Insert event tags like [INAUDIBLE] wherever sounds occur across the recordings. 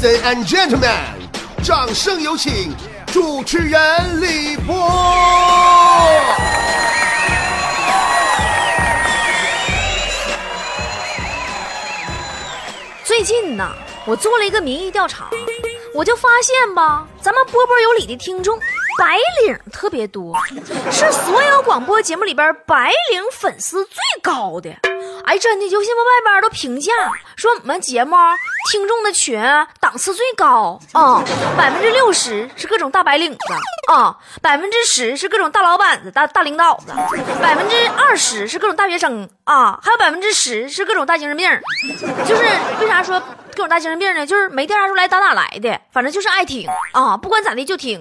Ladies and gentlemen，掌声有请主持人李波。最近呢，我做了一个民意调查，我就发现吧，咱们波波有理的听众白领特别多，是所有广播节目里边白领粉丝最高的。哎，真的，有新闻外边都评价说我们节目听众的群档次最高。啊，百分之六十是各种大白领子。啊，百分之十是各种大老板子、大大领导子，百分之二十是各种大学生。啊，还有百分之十是各种大精神病。就是为啥说各种大精神病呢？就是没调查出来打哪来的，反正就是爱听啊，不管咋的就听。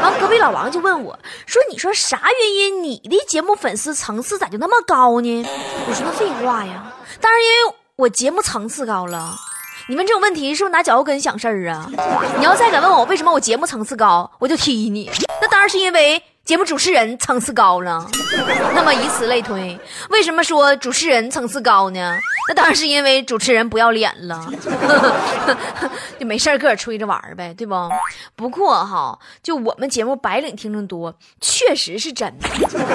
完，隔壁老王就问我说：“你说啥原因？你的节目粉丝层次咋就那么高呢？”我说：“那废话呀，当然因为我节目层次高了。你问这种问题是不是拿脚后跟想事儿啊？你要再敢问我为什么我节目层次高，我就踢你。那当然是因为节目主持人层次高了。[LAUGHS] 那么以此类推，为什么说主持人层次高呢？那当然是因为主持人不要脸了，[LAUGHS] 就没事儿个儿吹着玩儿呗，对不？不过哈，就我们节目白领听众多，确实是真的。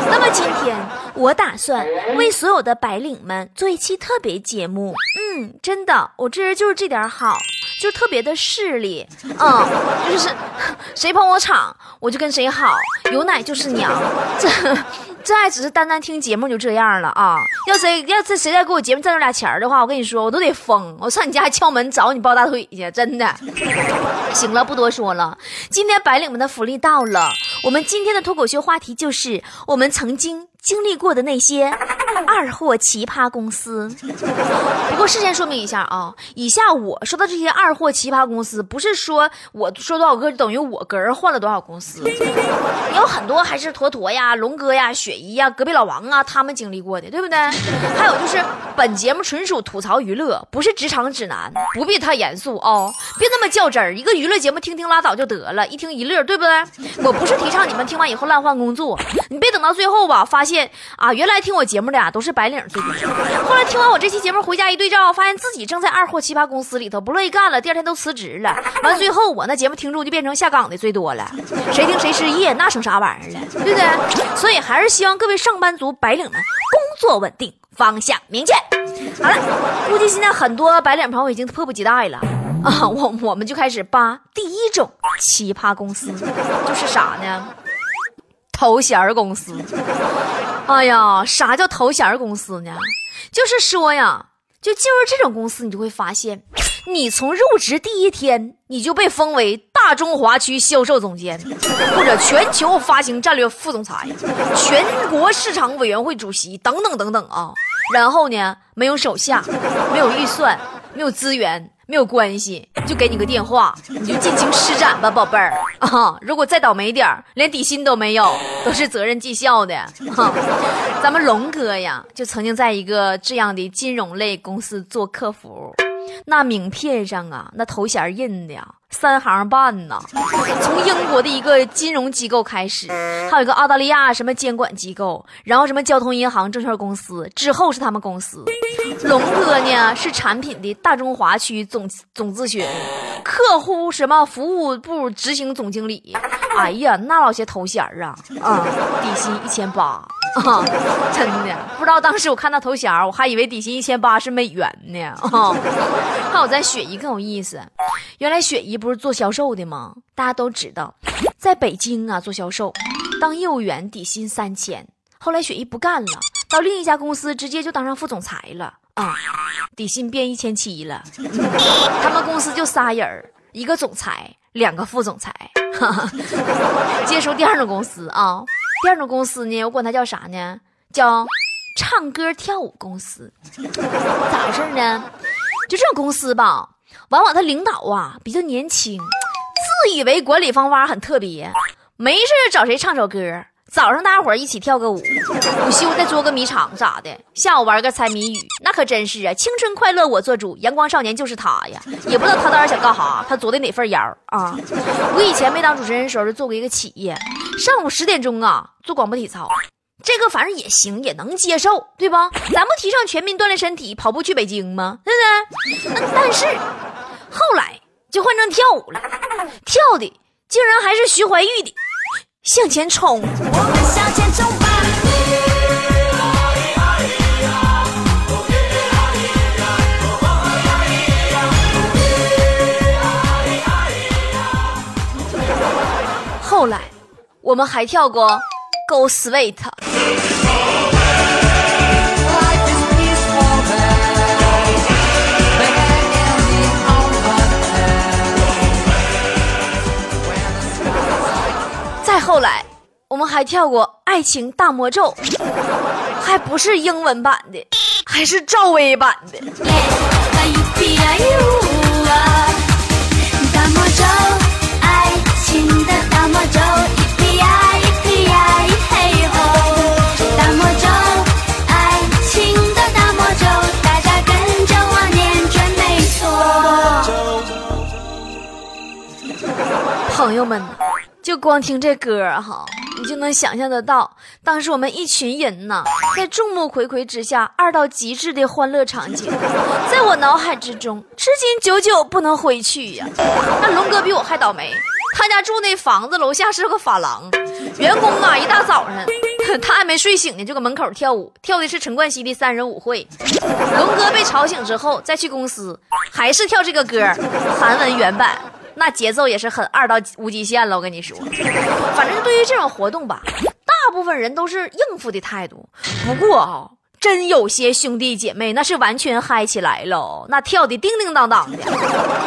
那么今天我打算为所有的白领们做一期特别节目。嗯，真的，我这人就是这点好，就特别的势利。嗯，就是谁捧我场，我就跟谁好，有奶就是娘。这。这爱只是单单听节目就这样了啊！要谁要这谁再给我节目挣着俩钱的话，我跟你说，我都得疯！我上你家敲门找你抱大腿去，真的。行了，不多说了。今天白领们的福利到了，我们今天的脱口秀话题就是我们曾经经历过的那些二货奇葩公司。不过事先说明一下啊，以下我说的这些二货奇葩公司，不是说我说多少个就等于我个人换了多少公司，有很多还是坨坨呀、龙哥呀、雪。姨呀，隔壁老王啊，他们经历过的，对不对？还有就是，本节目纯属吐槽娱乐，不是职场指南，不必太严肃哦，别那么较真儿。一个娱乐节目，听听拉倒就得了，一听一乐，对不对？我不是提倡你们听完以后乱换工作，你别等到最后吧，发现啊，原来听我节目的啊都是白领最多。后来听完我这期节目回家一对照，发现自己正在二货奇葩公司里头不乐意干了，第二天都辞职了。完最后我那节目听众就变成下岗的最多了，谁听谁失业，那成啥玩意儿了，对不对？所以还是。希望各位上班族白领们工作稳定，方向明确。好了，估计现在很多白领朋友已经迫不及待了啊！[LAUGHS] 我我们就开始扒第一种奇葩公司，就是啥呢？头衔儿公司。[LAUGHS] 哎呀，啥叫头衔儿公司呢？就是说呀，就进入这种公司，你就会发现。你从入职第一天，你就被封为大中华区销售总监，[LAUGHS] 或者全球发行战略副总裁、全国市场委员会主席等等等等啊。然后呢，没有手下，没有预算，没有资源，没有关系，就给你个电话，你就尽情施展吧，宝贝儿啊！如果再倒霉点儿，连底薪都没有，都是责任绩效的。啊，咱们龙哥呀，就曾经在一个这样的金融类公司做客服。那名片上啊，那头衔印的呀，三行半呐。从英国的一个金融机构开始，还有一个澳大利亚什么监管机构，然后什么交通银行、证券公司，之后是他们公司。龙哥呢是产品的大中华区总总咨询，客户什么服务部执行总经理。哎呀，那老些头衔啊啊，底薪一千八。啊，真的不知道当时我看到头衔，我还以为底薪一千八是美元呢。啊，还有咱雪姨更有意思，原来雪姨不是做销售的吗？大家都知道，在北京啊做销售，当业务员底薪三千。后来雪姨不干了，到另一家公司直接就当上副总裁了啊，底薪变一千七了。他们公司就仨人一个总裁，两个副总裁。接手第二种公司啊。第二种公司呢，我管它叫啥呢？叫唱歌跳舞公司。咋回事呢？就这种公司吧，往往他领导啊比较年轻，自以为管理方法很特别，没事找谁唱首歌，早上大家伙一起跳个舞，午休再捉个迷藏咋的，下午玩个猜谜语，那可真是啊！青春快乐我做主，阳光少年就是他呀！也不知道他当时想干哈，他做的哪份儿啊？我以前没当主持人的时候，就做过一个企业。上午十点钟啊，做广播体操，这个反正也行，也能接受，对吧？咱不提倡全民锻炼身体，跑步去北京吗？对不对？那但是后来就换成跳舞了，跳的竟然还是徐怀钰的《向前冲》。我们向前冲吧！后来，我们还跳过《Go Sweet》。再后来，我们还跳过《爱情大魔咒》，还不是英文版的，还是赵薇版的。就光听这歌哈，你就能想象得到，当时我们一群人呐，在众目睽睽之下，二到极致的欢乐场景，[LAUGHS] 在我脑海之中，至今久久不能回去呀。那龙哥比我还倒霉，他家住那房子楼下是个发廊，员工啊，一大早上，[LAUGHS] 他还没睡醒呢，就搁门口跳舞，跳的是陈冠希的三人舞会。龙哥被吵醒之后，再去公司，还是跳这个歌，韩文原版。那节奏也是很二到无极限了，我跟你说。反正对于这种活动吧，大部分人都是应付的态度。不过啊，真有些兄弟姐妹那是完全嗨起来了，那跳的叮叮当当的。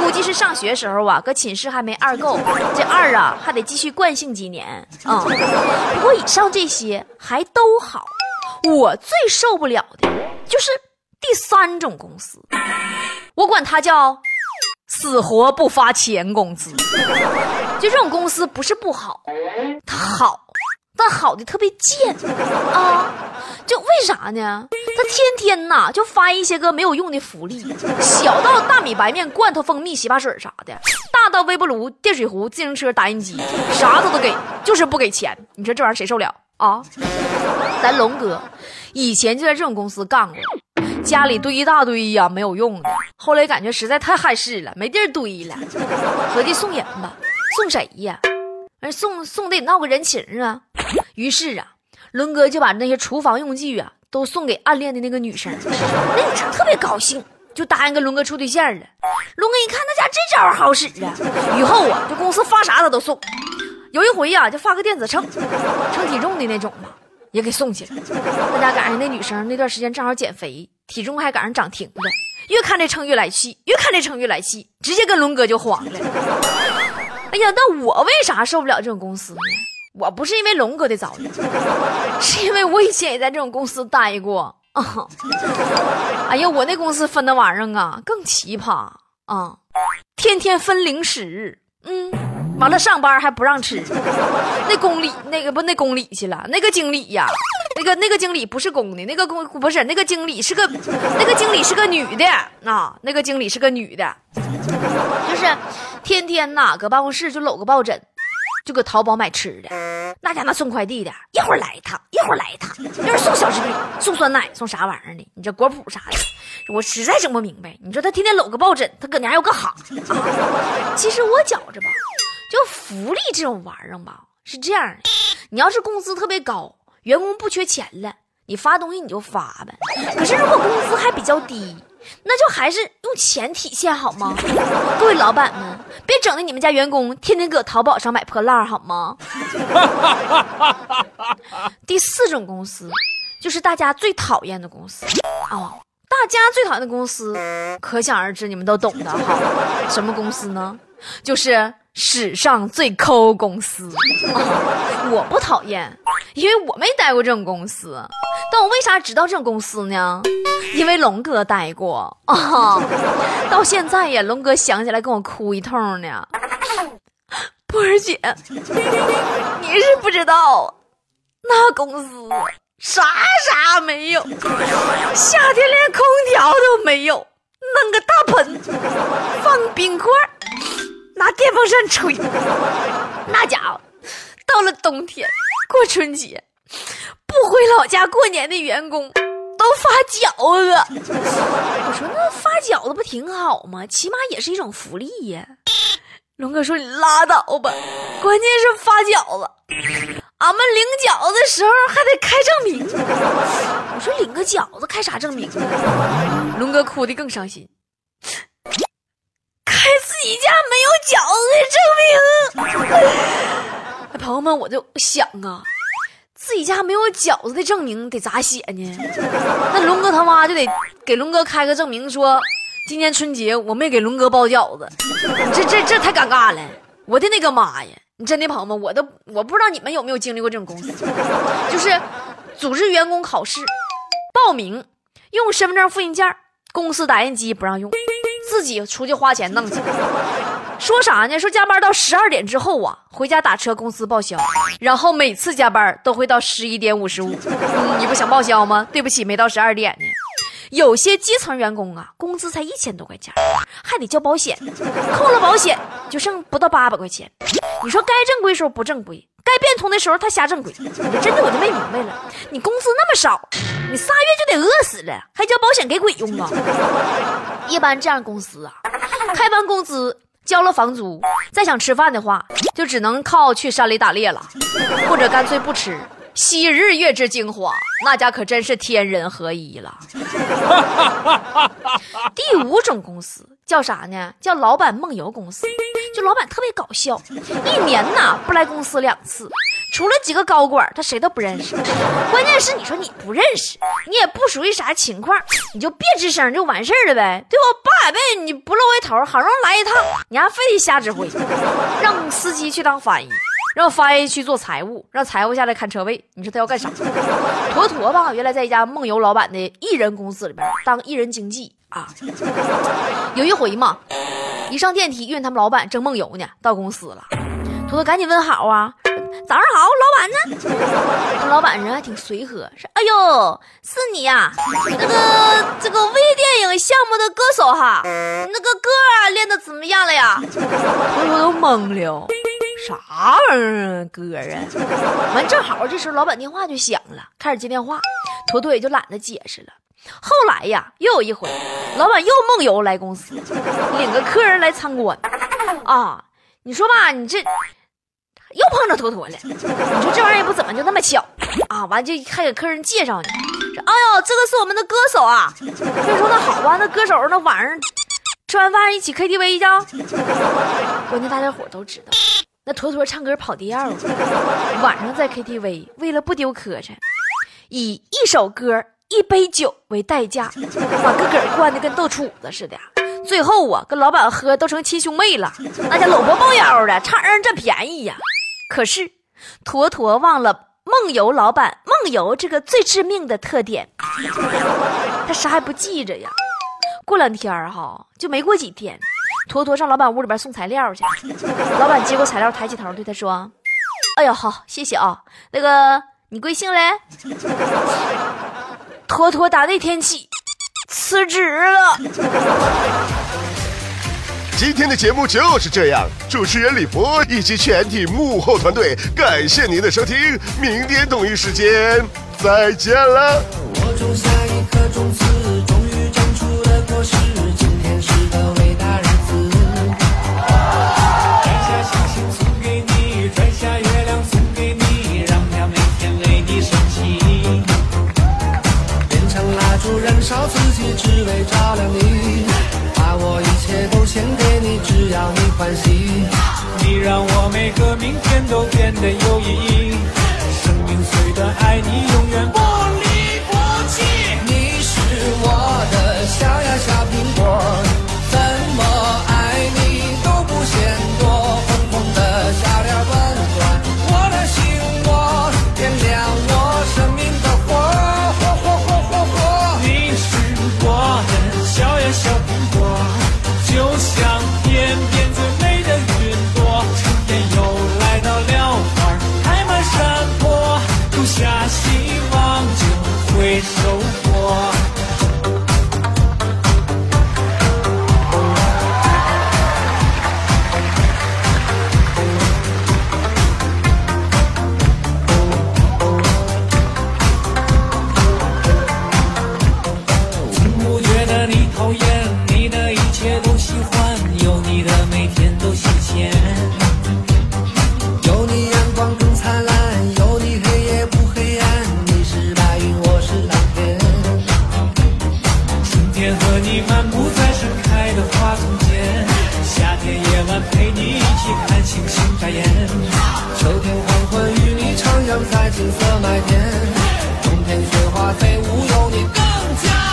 估计是上学时候啊，搁寝室还没二够，这二啊还得继续惯性几年啊。不过以上这些还都好，我最受不了的就是第三种公司，我管它叫。死活不发钱工资，就这种公司不是不好，它好，但好的特别贱啊！就为啥呢？他天天呐就发一些个没有用的福利，小到大米白面、罐头蜂蜜、洗发水啥的，大到微波炉、电水壶、自行车、打印机，啥他都给，就是不给钱。你说这玩意儿谁受了啊？咱龙哥以前就在这种公司干过。家里堆一大堆呀，没有用的。后来感觉实在太碍事了，没地儿堆了，合计送人吧。送谁呀？哎，送送得闹个人情啊。于是啊，伦哥就把那些厨房用具啊都送给暗恋的那个女生。那女生特别高兴，就答应跟伦哥处对象了。伦哥一看，那家这招好使啊！以后啊，这公司发啥他都送。有一回呀，就发个电子秤，称体重的那种嘛，也给送去了。那家赶上那女生那段时间正好减肥。体重还赶上涨停了，越看这秤越来气，越看这秤越来气，直接跟龙哥就黄了。哎呀，那我为啥受不了这种公司呢？我不是因为龙哥的遭遇，[LAUGHS] 是因为我以前也在这种公司待过啊。哎呀，我那公司分的玩意儿啊更奇葩啊，天天分零食，嗯，完了上班还不让吃。那公理那个不那公理去了，那个经理呀。那个那个经理不是公的，那个公不是那个经理是个，那个经理是个女的啊，那个经理是个女的，就是天天呐搁办公室就搂个抱枕，就搁淘宝买吃的，那家那送快递的，一会儿来一趟，一会儿来一趟，一会送小食品，送酸奶，送啥玩意儿的？你这果脯啥的，我实在整不明白。你说他天天搂个抱枕，他搁那还有个哈？[LAUGHS] 其实我觉着吧，就福利这种玩意儿吧，是这样的，你要是工资特别高。员工不缺钱了，你发东西你就发呗。可是如果工资还比较低，那就还是用钱体现好吗？各位老板们，别整的你们家员工天天搁淘宝上买破烂好吗？[LAUGHS] 第四种公司，就是大家最讨厌的公司哦！大家最讨厌的公司，可想而知，你们都懂的哈。什么公司呢？就是史上最抠公司。我不讨厌。因为我没待过这种公司，但我为啥知道这种公司呢？因为龙哥待过啊，到现在呀，龙哥想起来跟我哭一通呢。波儿姐，你是不知道，那公司啥啥没有，夏天连空调都没有，弄个大盆放冰块，拿电风扇吹，[LAUGHS] 那家伙到了冬天。过春节不回老家过年的员工都发饺子，我说那发饺子不挺好吗？起码也是一种福利呀。龙哥说：“你拉倒吧，关键是发饺子，俺们领饺子的时候还得开证明。”我说：“领个饺子开啥证明？”龙哥哭的更伤心，己家没有饺子的证明。哎朋友们，我就想啊，自己家没有饺子的证明得咋写呢？那龙哥他妈就得给龙哥开个证明说。今年春节我没给龙哥包饺子，这这这太尴尬了！我的那个妈呀！你真的朋友们，我都我不知道你们有没有经历过这种公司，就是组织员工考试，报名用身份证复印件，公司打印机不让用，自己出去花钱弄去。说啥呢？说加班到十二点之后啊，回家打车公司报销，然后每次加班都会到十一点五十五。你不想报销吗？对不起，没到十二点呢。有些基层员工啊，工资才一千多块钱，还得交保险，扣了保险就剩不到八百块钱。你说该正规时候不正规，该变通的时候他瞎正规，真的我就没明白了。你工资那么少，你仨月就得饿死了，还交保险给鬼用啊？[LAUGHS] 一般这样公司啊，开完工资交了房租，再想吃饭的话，就只能靠去山里打猎了，或者干脆不吃。昔日月之精华，那家可真是天人合一了。[LAUGHS] 第五种公司叫啥呢？叫老板梦游公司。就老板特别搞笑，一年呐不来公司两次，除了几个高管，他谁都不认识。关键是你说你不认识，你也不属于啥情况，你就别吱声就完事儿了呗，对不？八百倍你不露个头，好容易来一趟，你还非得瞎指挥，让司机去当翻译。让翻译去做财务，让财务下来看车位。你说他要干啥？[LAUGHS] 坨坨吧，原来在一家梦游老板的艺人公司里边当艺人经纪啊。有一回嘛，一上电梯，遇见他们老板正梦游呢，到公司了。坨坨赶紧问好啊，早上好，老板呢？老板人还挺随和，说：“哎呦，是你呀，那个这个微电影项目的歌手哈，那个歌啊练的怎么样了呀？”坨坨都懵了。啥玩意儿歌啊？完正好这时候老板电话就响了，开始接电话，坨坨也就懒得解释了。后来呀，又有一回，老板又梦游来公司，领个客人来参观。啊，你说吧，你这又碰着坨坨了。你说这玩意儿也不怎么就那么巧啊？完就还给客人介绍呢，说哎呦，这个是我们的歌手啊。客人说那好吧，那歌手那晚上吃完饭一起 KTV 去。关键大家伙都知道。那坨坨唱歌跑调了，晚上在 KTV，为了不丢磕碜，以一首歌一杯酒为代价，把个个灌的跟豆杵子似的。最后啊，跟老板喝都成亲兄妹了，那家搂脖抱腰的，差人占便宜呀。可是坨坨忘了梦游老板梦游这个最致命的特点，[LAUGHS] 他啥也不记着呀。过两天哈，就没过几天。坨坨上老板屋里边送材料去，[LAUGHS] 老板接过材料，抬起头对他说：“哎呀，好，谢谢啊。那个你贵姓嘞？” [LAUGHS] 坨坨打那天起辞职了。今天的节目就是这样，主持人李博以及全体幕后团队，感谢您的收听，明天同一时间再见了。我种下一颗种子，终于长出了果实。烧自己，只为照亮你，要你欢喜。你让我每个明天都变得有意义。天和你漫步在盛开的花丛间，夏天夜晚陪你一起看星星眨眼，秋天黄昏与你徜徉在金色麦田，冬天雪花飞舞有你更加。